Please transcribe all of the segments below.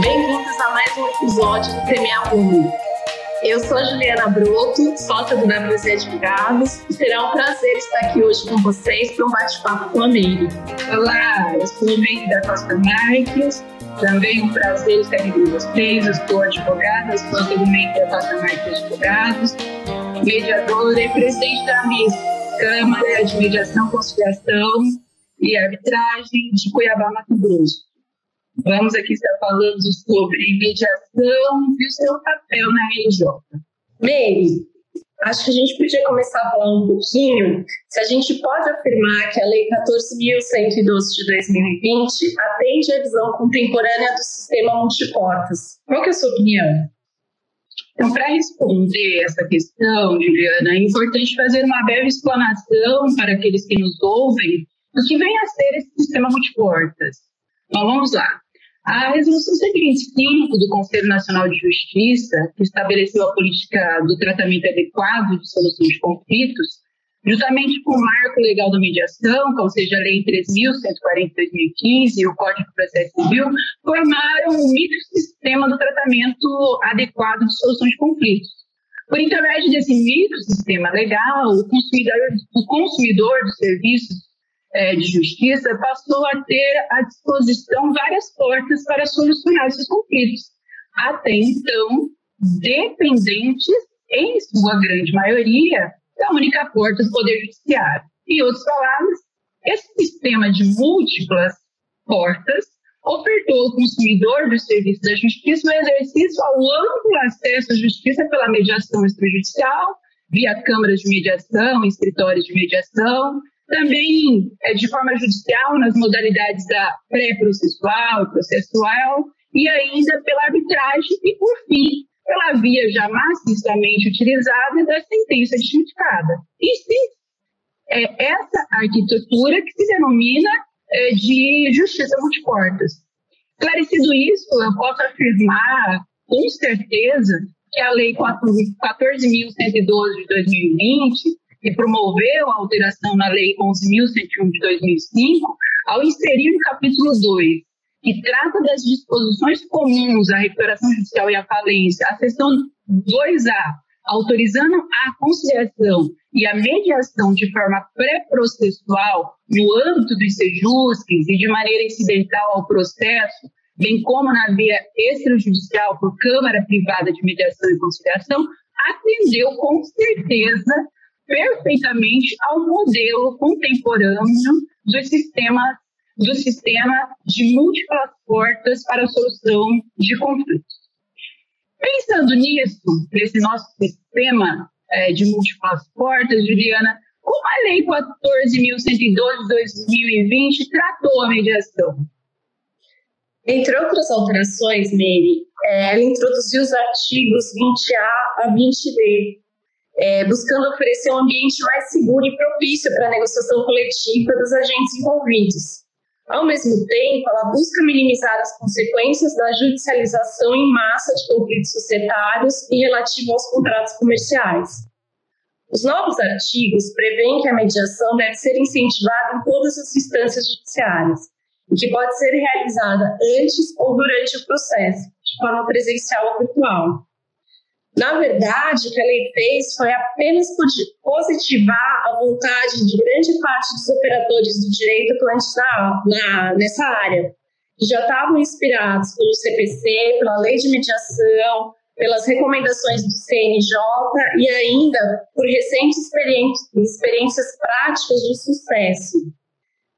Bem-vindos a mais um episódio do Premia Mundo. Eu sou Juliana Broto, sócia do WZ Advogados, será um prazer estar aqui hoje com vocês para um bate-papo com a Meire. Olá, eu sou a Meire da Costa Marques, também um prazer estar aqui com vocês. Eu sou advogada, sócia do MEI da Costa Marques Advogados, mediadora e presidente da MIS, Câmara de Mediação, Conciliação e Arbitragem de Cuiabá, Mato Grosso. Vamos aqui estar falando sobre mediação e o seu papel na RJ. Meire, acho que a gente podia começar a falar um pouquinho se a gente pode afirmar que a Lei 14.112 de 2020 atende à visão contemporânea do sistema multiportas. Qual é a sua opinião? Então, para responder essa questão, Juliana, é importante fazer uma breve explanação para aqueles que nos ouvem do que vem a ser esse sistema multiportas. Então, vamos lá. A Resolução 125 do Conselho Nacional de Justiça, que estabeleceu a política do tratamento adequado de solução de conflitos, juntamente com o marco legal da mediação, ou seja, a Lei 3.140 de 2015 e o Código de Processo Civil, formaram um microsistema do tratamento adequado de solução de conflitos. Por intermédio desse microsistema legal, o consumidor, o consumidor dos serviços é, de justiça passou a ter à disposição várias portas para solucionar esses conflitos, até então dependentes, em sua grande maioria, da única porta do Poder Judiciário. Em outras palavras, esse sistema de múltiplas portas ofertou ao consumidor do serviço da justiça o exercício ao amplo acesso à justiça pela mediação extrajudicial, via câmaras de mediação, escritórios de mediação, também é, de forma judicial nas modalidades da pré-processual processual, e ainda pela arbitragem e, por fim, pela via já maciçamente utilizada da sentença justificada. E sim, é essa arquitetura que se denomina é, de justiça multiportas. Esclarecido isso, eu posso afirmar com certeza que a Lei 14.112 de 2020, que promoveu a alteração na Lei 11.101 de 2005, ao inserir no capítulo 2 que trata das disposições comuns à recuperação judicial e à falência, a seção 2A, autorizando a conciliação e a mediação de forma pré-processual no âmbito dos sejusques e de maneira incidental ao processo, bem como na via extrajudicial por Câmara Privada de Mediação e Conciliação, atendeu com certeza perfeitamente ao modelo contemporâneo dos sistemas do sistema de múltiplas portas para a solução de conflitos. Pensando nisso, nesse nosso sistema é, de múltiplas portas, Juliana, como a Lei 14.112 de 2020 tratou a mediação? Entre outras alterações, Meire, é, ela introduziu os artigos 20A a 20D, é, buscando oferecer um ambiente mais seguro e propício para a negociação coletiva dos agentes envolvidos. Ao mesmo tempo, ela busca minimizar as consequências da judicialização em massa de conflitos societários e relativo aos contratos comerciais. Os novos artigos prevêem que a mediação deve ser incentivada em todas as instâncias judiciárias e que pode ser realizada antes ou durante o processo, de forma presencial ou virtual. Na verdade, o que a lei fez foi apenas positivar a vontade de grande parte dos operadores do direito atuantes na, na, nessa área, que já estavam inspirados pelo CPC, pela lei de mediação, pelas recomendações do CNJ e ainda por recentes experiências práticas de sucesso.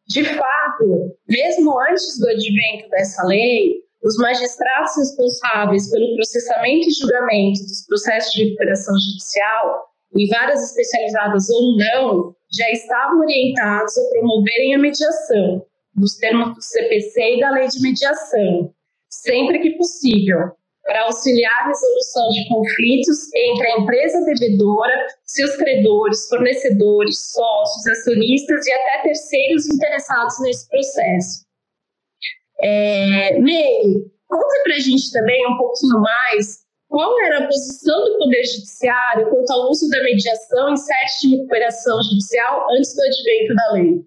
De fato, mesmo antes do advento dessa lei, os magistrados responsáveis pelo processamento e julgamento dos processos de recuperação judicial, em várias especializadas ou não, já estavam orientados a promoverem a mediação, nos termos do CPC e da Lei de Mediação, sempre que possível, para auxiliar a resolução de conflitos entre a empresa devedora, seus credores, fornecedores, sócios, acionistas e até terceiros interessados nesse processo. É, Ney, conta para a gente também um pouquinho mais qual era a posição do Poder Judiciário quanto ao uso da mediação em sete de recuperação judicial antes do advento da lei.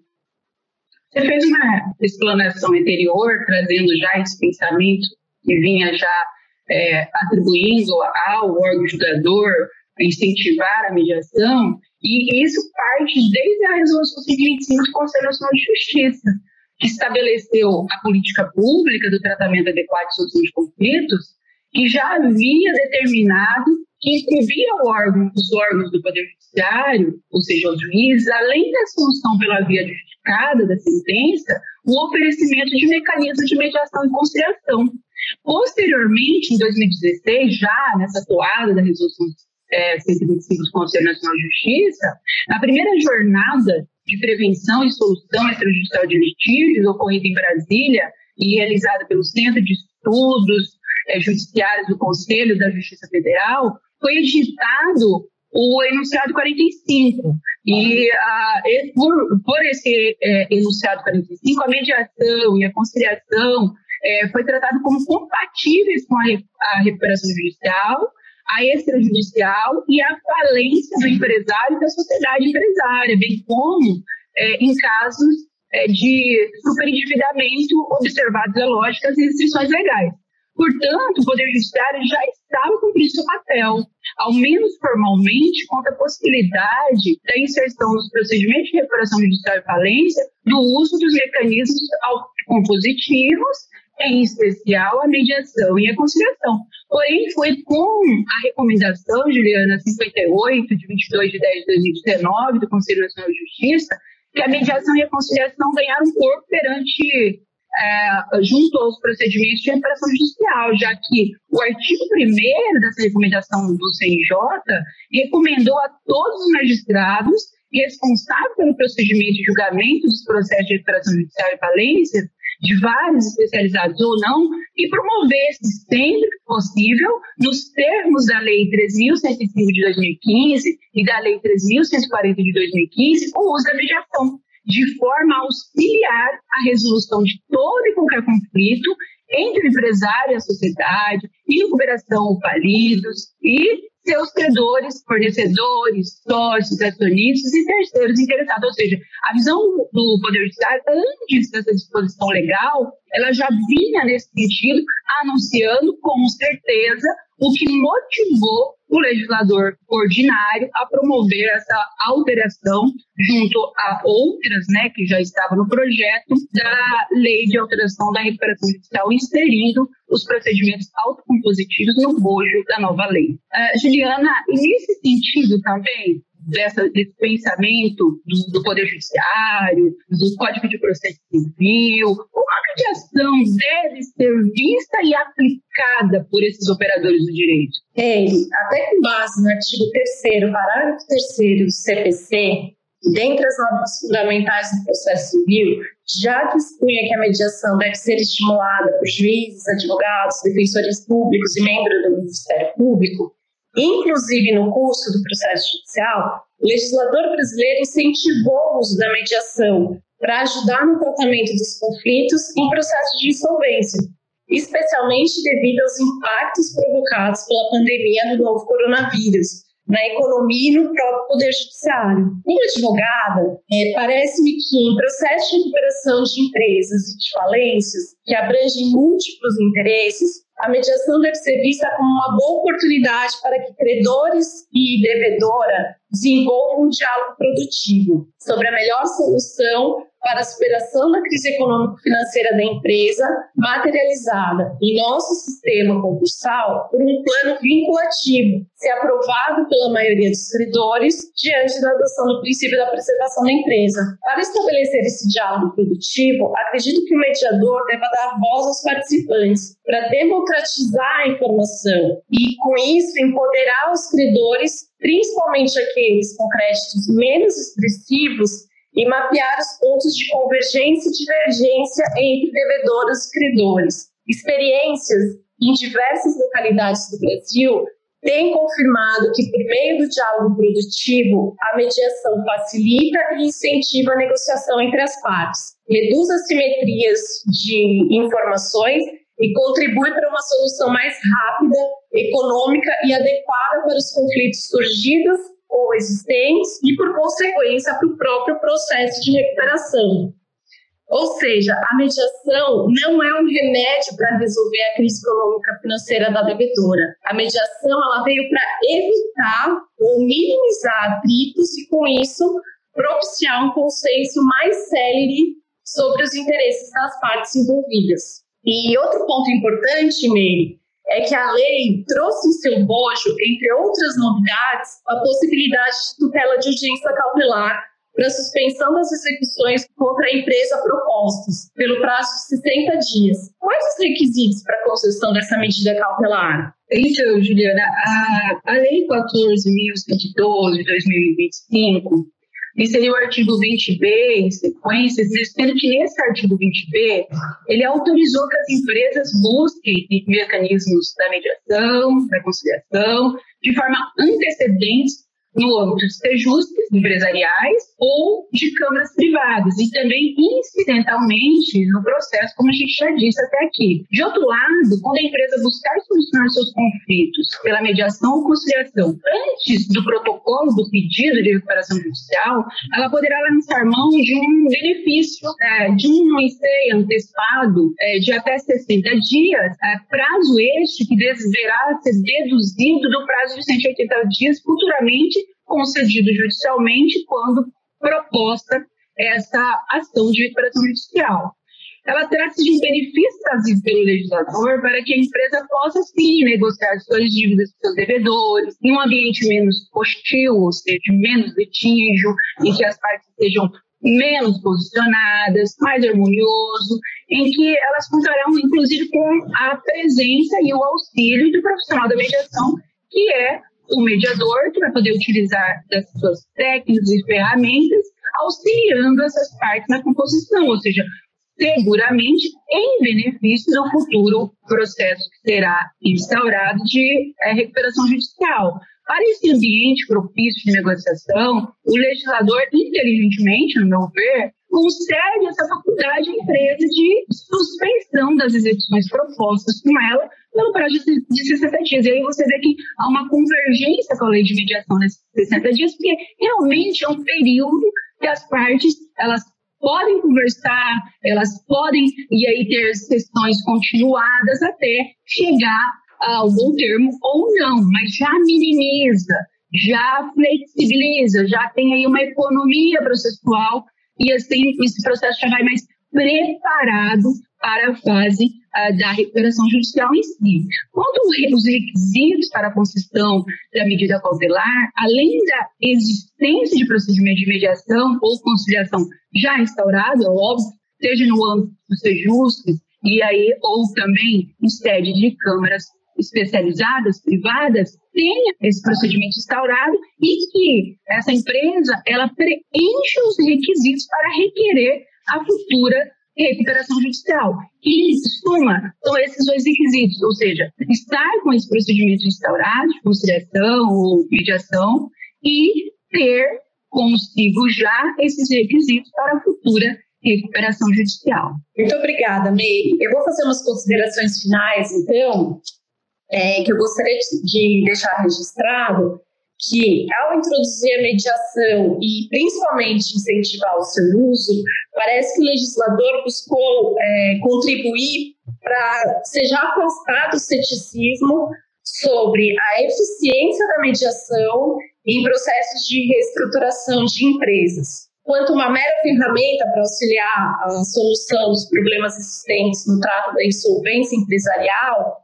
Você fez uma explanação anterior, trazendo já esse pensamento que vinha já é, atribuindo ao órgão julgador incentivar a mediação, e isso parte desde a resolução 125 do Conselho Nacional de Justiça, estabeleceu a política pública do tratamento adequado de solução de conflitos, que já havia determinado que inscrevia o órgão, os órgãos do Poder Judiciário, ou seja, os juízes, além da solução pela via justificada da sentença, o oferecimento de mecanismos de mediação e conciliação. Posteriormente, em 2016, já nessa toada da resolução é, 125 do Conselho Nacional de Justiça, a primeira jornada de prevenção e solução extrajudicial de litígios ocorrida em Brasília e realizada pelo Centro de Estudos é, Judiciários do Conselho da Justiça Federal, foi editado o enunciado 45. E a, por, por esse é, enunciado 45, a mediação e a conciliação é, foi tratado como compatíveis com a, a recuperação judicial, a extrajudicial e a falência do empresário e da sociedade empresária, bem como é, em casos é, de superendividamento observados a lógicas e restrições legais. Portanto, o Poder Judiciário já estava cumprindo seu papel, ao menos formalmente, quanto à possibilidade da inserção nos procedimentos de recuperação judicial e falência do uso dos mecanismos compositivos, em especial a mediação e a conciliação. Porém, foi com a recomendação, Juliana, 58, de 22 de 10 de 2019, do Conselho Nacional de Justiça, que a mediação e a conciliação ganharam corpo perante é, junto aos procedimentos de reparação judicial, já que o artigo 1 dessa recomendação do CNJ recomendou a todos os magistrados responsáveis pelo procedimento de julgamento dos processos de reparação judicial e falência, de vários especializados ou não, e promovesse sempre que possível, nos termos da Lei 3.105 de 2015 e da Lei 3.140 de 2015, o uso da mediação de forma a auxiliar a resolução de todo e qualquer conflito entre o empresário e a sociedade, e recuperação falidos e seus credores, fornecedores, sócios, acionistas e terceiros interessados. Ou seja, a visão do Poder Judiciário, antes dessa disposição legal, ela já vinha nesse sentido, anunciando com certeza o que motivou o legislador ordinário a promover essa alteração junto a outras, né, que já estavam no projeto da lei de alteração da recuperação judicial, inserindo os procedimentos autocompositivos no bojo da nova lei. Uh, Juliana, nesse sentido também, dessa, desse pensamento do, do, Poder Judiciário, do Código de Processo Civil, como a mediação deve ser vista e aplicada por esses operadores do direito? Ele, até com base no artigo 3 parágrafo 3 do CPC, dentre as normas fundamentais do processo civil, já dispunha que a mediação deve ser estimulada por juízes, advogados, defensores públicos e membros do Ministério Público, Inclusive, no curso do processo judicial, o legislador brasileiro incentivou o uso da mediação para ajudar no tratamento dos conflitos em processo de insolvência, especialmente devido aos impactos provocados pela pandemia do novo coronavírus na economia e no próprio Poder Judiciário. Como advogada, é, parece-me que em processo de recuperação de empresas e de falências, que abrangem múltiplos interesses, a mediação deve ser vista como uma boa oportunidade para que credores e devedora desenvolvam um diálogo produtivo sobre a melhor solução para a superação da crise econômico-financeira da empresa, materializada em nosso sistema concursal por um plano vinculativo, se aprovado pela maioria dos credores, diante da adoção do princípio da preservação da empresa. Para estabelecer esse diálogo produtivo, acredito que o mediador deva dar voz aos participantes para democratizar a informação e, com isso, empoderar os credores, principalmente aqueles com créditos menos expressivos, e mapear os pontos de convergência e divergência entre devedores e credores. Experiências em diversas localidades do Brasil têm confirmado que, por meio do diálogo produtivo, a mediação facilita e incentiva a negociação entre as partes, reduz as simetrias de informações e contribui para uma solução mais rápida, econômica e adequada para os conflitos surgidos ou existentes e, por consequência, para o próprio processo de recuperação. Ou seja, a mediação não é um remédio para resolver a crise econômica financeira da devedora. A mediação ela veio para evitar ou minimizar atritos e, com isso, propiciar um consenso mais célere sobre os interesses das partes envolvidas. E outro ponto importante, Meire, é que a lei trouxe em seu bojo, entre outras novidades, a possibilidade de tutela de urgência cautelar para suspensão das execuções contra a empresa propostas, pelo prazo de 60 dias. Quais os requisitos para a concessão dessa medida cautelar? Então, Juliana, a, a Lei 14.112 de 2025 inseriu o artigo 20b em sequência, sendo que nesse artigo 20b, ele autorizou que as empresas busquem mecanismos da mediação, da conciliação, de forma antecedente no âmbito de sejustes empresariais ou de câmaras privadas e também incidentalmente no processo, como a gente já disse até aqui. De outro lado, quando a empresa buscar solucionar seus conflitos pela mediação ou conciliação antes do protocolo do pedido de recuperação judicial, ela poderá lançar mão de um benefício, é, de um enseio antecipado é, de até 60 dias, é, prazo este que deverá ser deduzido do prazo de 180 dias futuramente concedido judicialmente quando proposta essa ação de recuperação judicial. Ela trata-se de um benefício trazido pelo legislador para que a empresa possa, sim, negociar suas dívidas com seus devedores, em um ambiente menos hostil, ou seja, menos litígio, em que as partes sejam menos posicionadas, mais harmonioso, em que elas contarão, inclusive, com a presença e o auxílio do profissional da mediação, que é o mediador, que vai poder utilizar das suas técnicas e ferramentas, auxiliando essas partes na composição, ou seja, seguramente em benefício do futuro processo que será instaurado de é, recuperação judicial. Para esse ambiente propício de negociação, o legislador, inteligentemente, no meu ver, concede essa faculdade à empresa de suspensão das execuções propostas com ela pelo prazo de 60 dias. E aí você vê que há uma convergência com a lei de mediação nesses 60 dias, porque realmente é um período que as partes elas podem conversar, elas podem e aí ter sessões continuadas até chegar a algum termo ou não, mas já minimiza, já flexibiliza, já tem aí uma economia processual e assim esse processo já vai mais preparado para a fase uh, da recuperação judicial em si. Quanto aos requisitos para a concessão da medida cautelar, além da existência de procedimento de mediação ou conciliação já instaurado, é óbvio, seja no âmbito dos sejustes e aí ou também em sede de câmaras especializadas, privadas, tenha esse procedimento instaurado e que essa empresa ela preencha os requisitos para requerer a futura recuperação judicial. E, suma, são esses dois requisitos, ou seja, estar com esse procedimento instaurado, conciliação ou mediação, e ter consigo já esses requisitos para a futura recuperação judicial. Muito obrigada, Meire. Eu vou fazer umas considerações finais, então, é, que eu gostaria de deixar registrado que, ao introduzir a mediação e principalmente incentivar o seu uso, parece que o legislador buscou é, contribuir para seja afastado o ceticismo sobre a eficiência da mediação em processos de reestruturação de empresas. Quanto uma mera ferramenta para auxiliar a solução dos problemas existentes no trato da insolvência empresarial,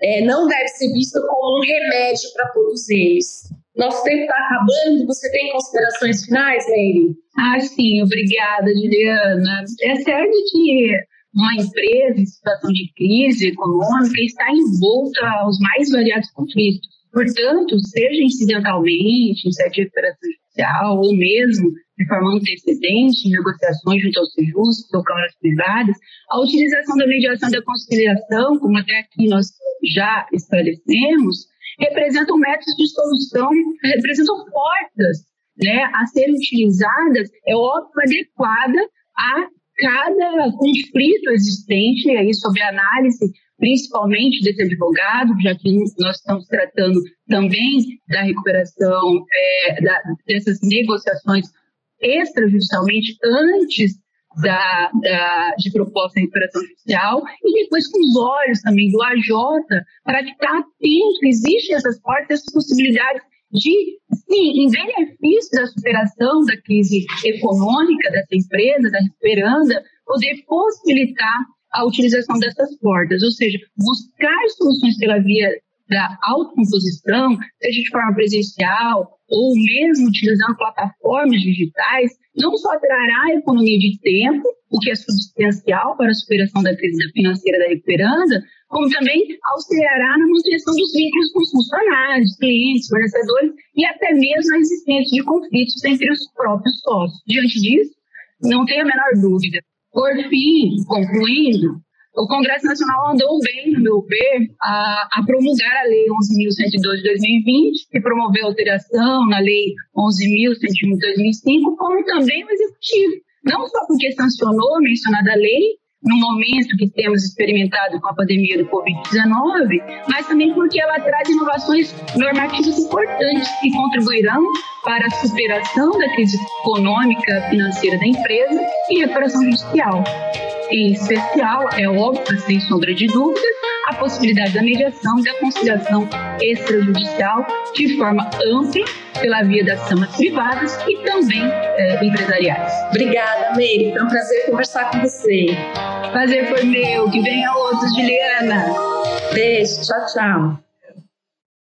é, não deve ser visto como um remédio para todos eles. Nosso tempo está acabando. Você tem considerações finais, Meire? Ah, sim, obrigada, Juliana. É certo que uma empresa em situação de crise econômica está envolta aos mais variados conflitos. Portanto, seja incidentalmente, em sede de judicial, ou mesmo de forma antecedente, em negociações junto aos sejustos ou câmaras privadas, a utilização da mediação da conciliação, como até aqui nós já esclarecemos, representam métodos de solução, representam portas né, a serem utilizadas, é óbvio, adequada a cada conflito existente, aí sob análise principalmente desse advogado, já que nós estamos tratando também da recuperação é, da, dessas negociações extrajudicialmente antes da, da, de proposta de recuperação judicial e depois com os olhos também do AJ para estar atento, existem essas portas, essas possibilidades de, sim, em benefício da superação da crise econômica dessa empresa, da Esperanda, poder possibilitar a utilização dessas portas, ou seja, buscar soluções pela via da autocomposição, seja de forma presencial ou mesmo utilizando plataformas digitais, não só trará economia de tempo, o que é substancial para a superação da crise financeira da Recuperanda, como também auxiliará na manutenção dos vínculos com os funcionários, clientes, fornecedores e até mesmo a existência de conflitos entre os próprios sócios. Diante disso, não tenho a menor dúvida. Por fim, concluindo, o Congresso Nacional andou bem, no meu ver, a, a promulgar a Lei 11.102 de 2020, que promoveu alteração na Lei 11.101 de 2005, como também o Executivo. Não só porque sancionou a mencionada lei, no momento que temos experimentado com a pandemia do Covid-19, mas também porque ela traz inovações normativas importantes que contribuirão para a superação da crise econômica financeira da empresa e recuperação judicial. Em especial, é óbvio, sem sombra de dúvidas, a possibilidade da mediação e da conciliação extrajudicial de forma ampla pela via das camas privadas e também é, empresariais. Obrigada, Meire. Foi um prazer conversar com você. Prazer foi meu. Que venha outros, Juliana. Beijo. Tchau, tchau.